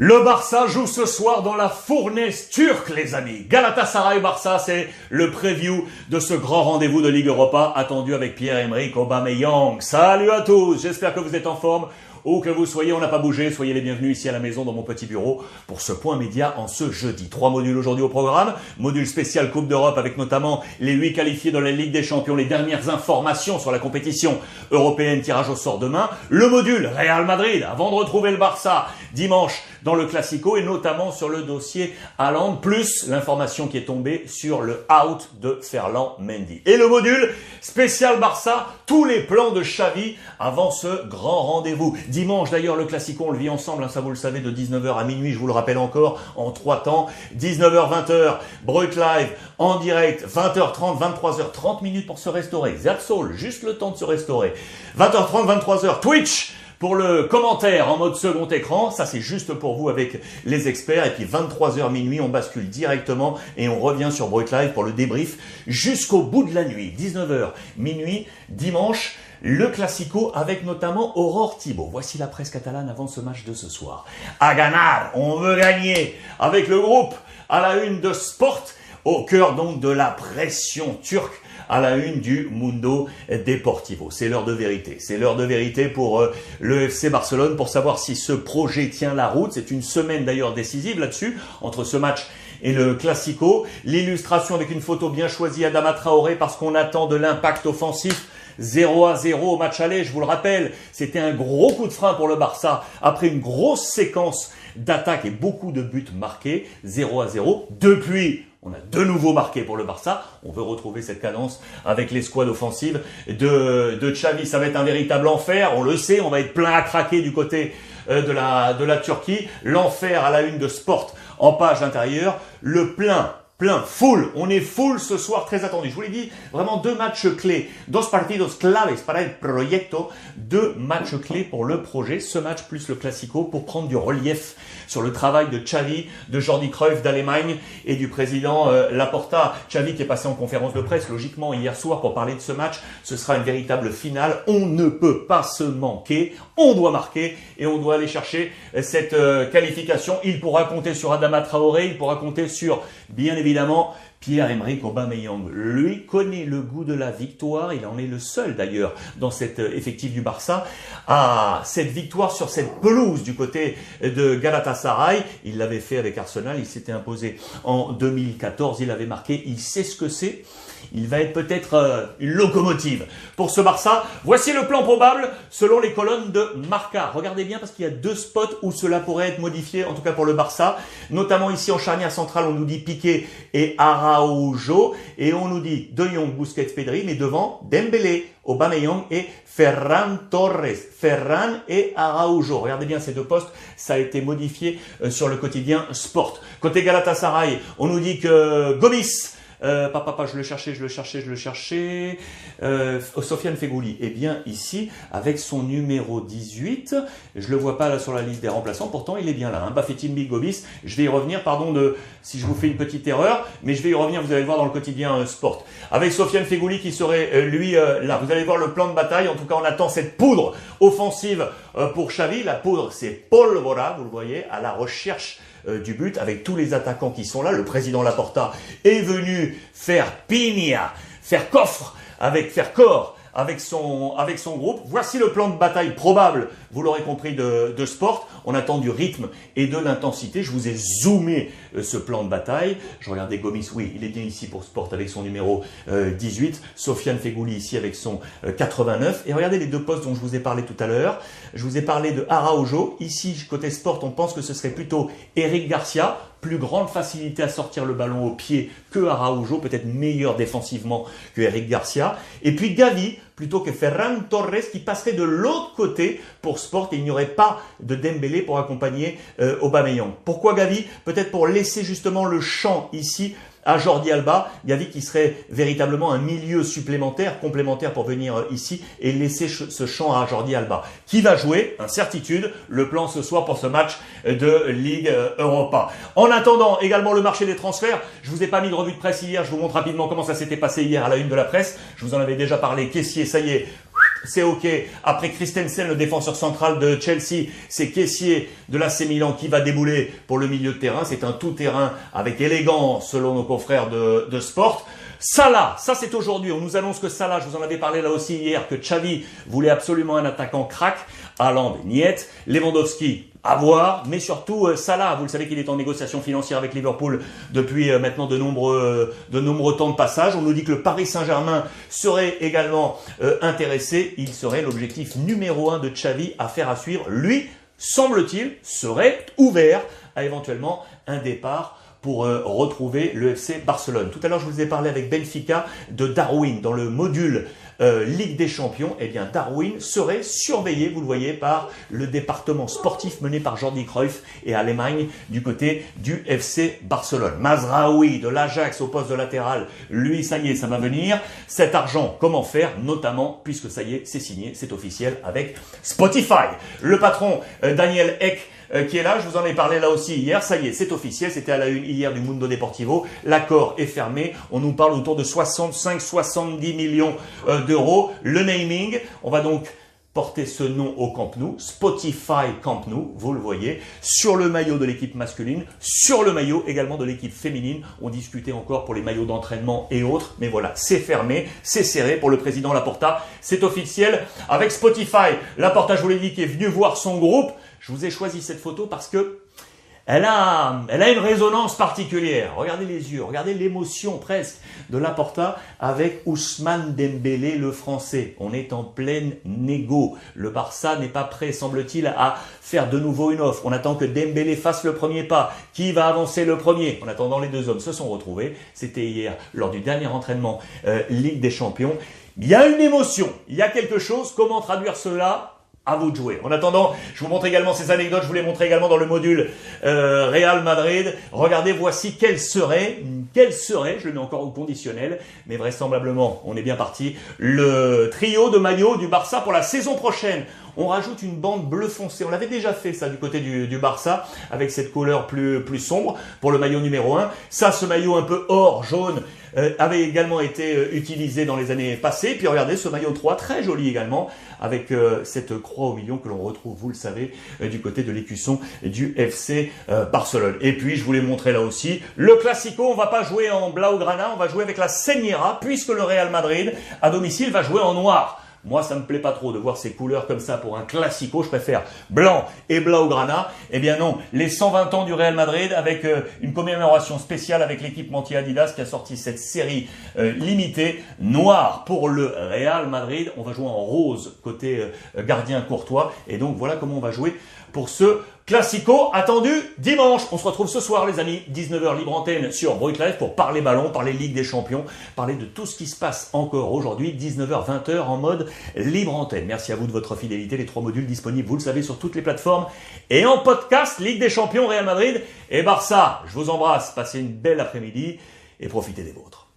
Le Barça joue ce soir dans la fournaise turque, les amis. Galatasaray-Barça, c'est le preview de ce grand rendez-vous de Ligue Europa attendu avec Pierre-Emerick Aubameyang. Salut à tous, j'espère que vous êtes en forme. Où que vous soyez, on n'a pas bougé. Soyez les bienvenus ici à la maison dans mon petit bureau pour ce point média en ce jeudi. Trois modules aujourd'hui au programme. Module spécial Coupe d'Europe avec notamment les huit qualifiés dans la Ligue des Champions, les dernières informations sur la compétition européenne, tirage au sort demain. Le module Real Madrid avant de retrouver le Barça dimanche dans le Classico et notamment sur le dossier Haaland, plus l'information qui est tombée sur le out de Ferland Mendy. Et le module spécial Barça, tous les plans de Xavi avant ce grand rendez-vous. Dimanche d'ailleurs, le Classico, on le vit ensemble, hein, ça vous le savez, de 19h à minuit, je vous le rappelle encore, en trois temps. 19h, 20h, Break Live, en direct, 20h30, 23h, 30 minutes pour se restaurer. All, juste le temps de se restaurer. 20h30, 23h, Twitch pour le commentaire en mode second écran, ça c'est juste pour vous avec les experts. Et puis 23h minuit, on bascule directement et on revient sur Break Live pour le débrief jusqu'au bout de la nuit. 19h minuit, dimanche. Le Classico avec notamment Aurore Thibault. Voici la presse catalane avant ce match de ce soir. À ganar, on veut gagner avec le groupe à la une de Sport, au cœur donc de la pression turque à la une du Mundo Deportivo. C'est l'heure de vérité. C'est l'heure de vérité pour euh, le FC Barcelone pour savoir si ce projet tient la route. C'est une semaine d'ailleurs décisive là-dessus entre ce match et le Classico. L'illustration avec une photo bien choisie Adama Traoré parce qu'on attend de l'impact offensif 0 à 0 au match aller, je vous le rappelle, c'était un gros coup de frein pour le Barça après une grosse séquence d'attaques et beaucoup de buts marqués, 0 à 0. Depuis, on a de nouveau marqué pour le Barça. On veut retrouver cette cadence avec l'escouade offensive de, de Xavi. Ça va être un véritable enfer. On le sait, on va être plein à craquer du côté euh, de la, de la Turquie. L'enfer à la une de Sport en page intérieure. Le plein plein, full. On est full ce soir, très attendu. Je vous l'ai dit, vraiment deux matchs clés. Dos partidos claves para el proyecto. Deux matchs clés pour le projet. Ce match plus le Classico pour prendre du relief sur le travail de Xavi, de Jordi Cruyff d'Allemagne et du président euh, Laporta. Xavi qui est passé en conférence de presse, logiquement, hier soir pour parler de ce match. Ce sera une véritable finale. On ne peut pas se manquer. On doit marquer et on doit aller chercher cette euh, qualification. Il pourra compter sur Adama Traoré, il pourra compter sur, bien évidemment, évidemment, Pierre-Emerick Aubameyang, lui, connaît le goût de la victoire. Il en est le seul d'ailleurs dans cet euh, effectif du Barça à cette victoire sur cette pelouse du côté de Galatasaray. Il l'avait fait avec Arsenal. Il s'était imposé en 2014. Il avait marqué. Il sait ce que c'est. Il va être peut-être euh, une locomotive pour ce Barça. Voici le plan probable selon les colonnes de Marca. Regardez bien parce qu'il y a deux spots où cela pourrait être modifié, en tout cas pour le Barça. Notamment ici en charnière centrale, on nous dit Piqué et Araujo. Et on nous dit De Jong, Busquets, Pedri. Mais devant, Dembélé, Aubameyang et Ferran Torres. Ferran et Araujo. Regardez bien ces deux postes. Ça a été modifié euh, sur le quotidien Sport. Côté Galatasaray, on nous dit que Gomis euh, papa, papa, je le cherchais, je le cherchais, je le cherchais. Euh, Sofiane Fegouli. Eh bien, ici, avec son numéro 18, je le vois pas là sur la liste des remplaçants, pourtant il est bien là. Hein. Bafetim Bigobis, je vais y revenir, pardon de si je vous fais une petite erreur, mais je vais y revenir, vous allez le voir dans le quotidien euh, Sport. Avec Sofiane Fegouli qui serait lui là. Vous allez voir le plan de bataille, en tout cas on attend cette poudre offensive pour Xavi. La poudre, c'est Polvora, vous le voyez, à la recherche euh, du but avec tous les attaquants qui sont là. Le président Laporta est venu faire pigna, faire coffre avec faire corps avec son, groupe. Voici le plan de bataille probable, vous l'aurez compris, de, Sport. On attend du rythme et de l'intensité. Je vous ai zoomé euh, ce plan de bataille. Je regardais Gomis, oui, il est bien ici pour Sport avec son numéro 18. Euh, Sofiane Fegouli ici avec son 89. Euh, et regardez les deux postes dont je vous ai parlé tout à l'heure. Je vous ai parlé de Araujo. Ici, côté Sport, on pense que ce serait plutôt Eric Garcia plus grande facilité à sortir le ballon au pied que Araujo, peut-être meilleur défensivement que Eric Garcia. Et puis Gavi, plutôt que Ferran Torres, qui passerait de l'autre côté pour Sport et il n'y aurait pas de Dembélé pour accompagner euh, Aubameyang. Pourquoi Gavi? Peut-être pour laisser justement le champ ici à Jordi Alba, Gavi qui serait véritablement un milieu supplémentaire, complémentaire pour venir euh, ici et laisser ce champ à Jordi Alba. Qui va jouer? Incertitude. Le plan ce soir pour ce match de Ligue euh, Europa. En attendant également le marché des transferts, je vous ai pas mis de revue de presse hier, je vous montre rapidement comment ça s'était passé hier à la une de la presse. Je vous en avais déjà parlé. Caissier, ça y est, c'est ok. Après Christensen, le défenseur central de Chelsea, c'est Caissier de l'AC Milan qui va débouler pour le milieu de terrain. C'est un tout-terrain avec élégance selon nos confrères de, de Sport. Salah, ça c'est aujourd'hui. On nous annonce que Salah, je vous en avais parlé là aussi hier, que Xavi voulait absolument un attaquant crack. Haaland, Niet. Lewandowski, à voir, mais surtout euh, Salah, vous le savez qu'il est en négociation financière avec Liverpool depuis euh, maintenant de nombreux, euh, de nombreux temps de passage. On nous dit que le Paris Saint-Germain serait également intéressé. Il serait l'objectif numéro un de Xavi à faire à suivre. Lui, semble-t-il, serait ouvert à éventuellement un départ pour retrouver le FC Barcelone. Tout à l'heure, je vous ai parlé avec Benfica de Darwin dans le module euh, Ligue des Champions, eh bien Darwin serait surveillé, vous le voyez, par le département sportif mené par Jordi Cruyff et Allemagne du côté du FC Barcelone. Mazraoui de l'Ajax au poste de latéral, lui, ça y est, ça va venir. Cet argent, comment faire? Notamment, puisque ça y est, c'est signé, c'est officiel avec Spotify. Le patron euh, Daniel Eck euh, qui est là. Je vous en ai parlé là aussi hier. Ça y est, c'est officiel. C'était à la une hier du Mundo Deportivo. L'accord est fermé. On nous parle autour de 65-70 millions euh, d'euros. Le naming, on va donc porter ce nom au Camp Nou, Spotify Camp Nou, vous le voyez, sur le maillot de l'équipe masculine, sur le maillot également de l'équipe féminine. On discutait encore pour les maillots d'entraînement et autres, mais voilà, c'est fermé, c'est serré pour le président Laporta, c'est officiel. Avec Spotify, Laporta, je vous l'ai dit, qui est venu voir son groupe, je vous ai choisi cette photo parce que elle a, elle a une résonance particulière. Regardez les yeux, regardez l'émotion presque de Laporta avec Ousmane Dembélé, le français. On est en pleine négo. Le Barça n'est pas prêt, semble-t-il, à faire de nouveau une offre. On attend que Dembélé fasse le premier pas. Qui va avancer le premier? En attendant, les deux hommes se sont retrouvés. C'était hier, lors du dernier entraînement euh, Ligue des Champions. Il y a une émotion, il y a quelque chose. Comment traduire cela? À vous de jouer. En attendant, je vous montre également ces anecdotes, je vous les montre également dans le module euh, Real Madrid. Regardez, voici quel serait, quel serait, je le mets encore au conditionnel, mais vraisemblablement, on est bien parti, le trio de maillots du Barça pour la saison prochaine. On rajoute une bande bleu foncé. On l'avait déjà fait ça du côté du, Barça avec cette couleur plus, plus sombre pour le maillot numéro 1. Ça, ce maillot un peu or, jaune, euh, avait également été euh, utilisé dans les années passées. Puis regardez ce maillot 3, très joli également, avec euh, cette croix au milieu que l'on retrouve, vous le savez, du côté de l'écusson du FC Barcelone. Et puis, je vous l'ai montré là aussi, le Classico, on va pas jouer en Blaugrana, on va jouer avec la Señera, puisque le Real Madrid, à domicile, va jouer en noir. Moi, ça me plaît pas trop de voir ces couleurs comme ça pour un classico. Je préfère blanc et blaugrana. Eh bien non, les 120 ans du Real Madrid avec euh, une commémoration spéciale avec l'équipe Montier Adidas qui a sorti cette série euh, limitée noire pour le Real Madrid. On va jouer en rose côté euh, gardien courtois. Et donc voilà comment on va jouer pour ce Classico attendu dimanche. On se retrouve ce soir, les amis, 19h libre antenne sur Brut Live pour parler ballon, parler Ligue des Champions, parler de tout ce qui se passe encore aujourd'hui, 19h, 20h en mode libre antenne. Merci à vous de votre fidélité. Les trois modules disponibles, vous le savez, sur toutes les plateformes et en podcast Ligue des Champions, Real Madrid et Barça. Je vous embrasse. Passez une belle après-midi et profitez des vôtres.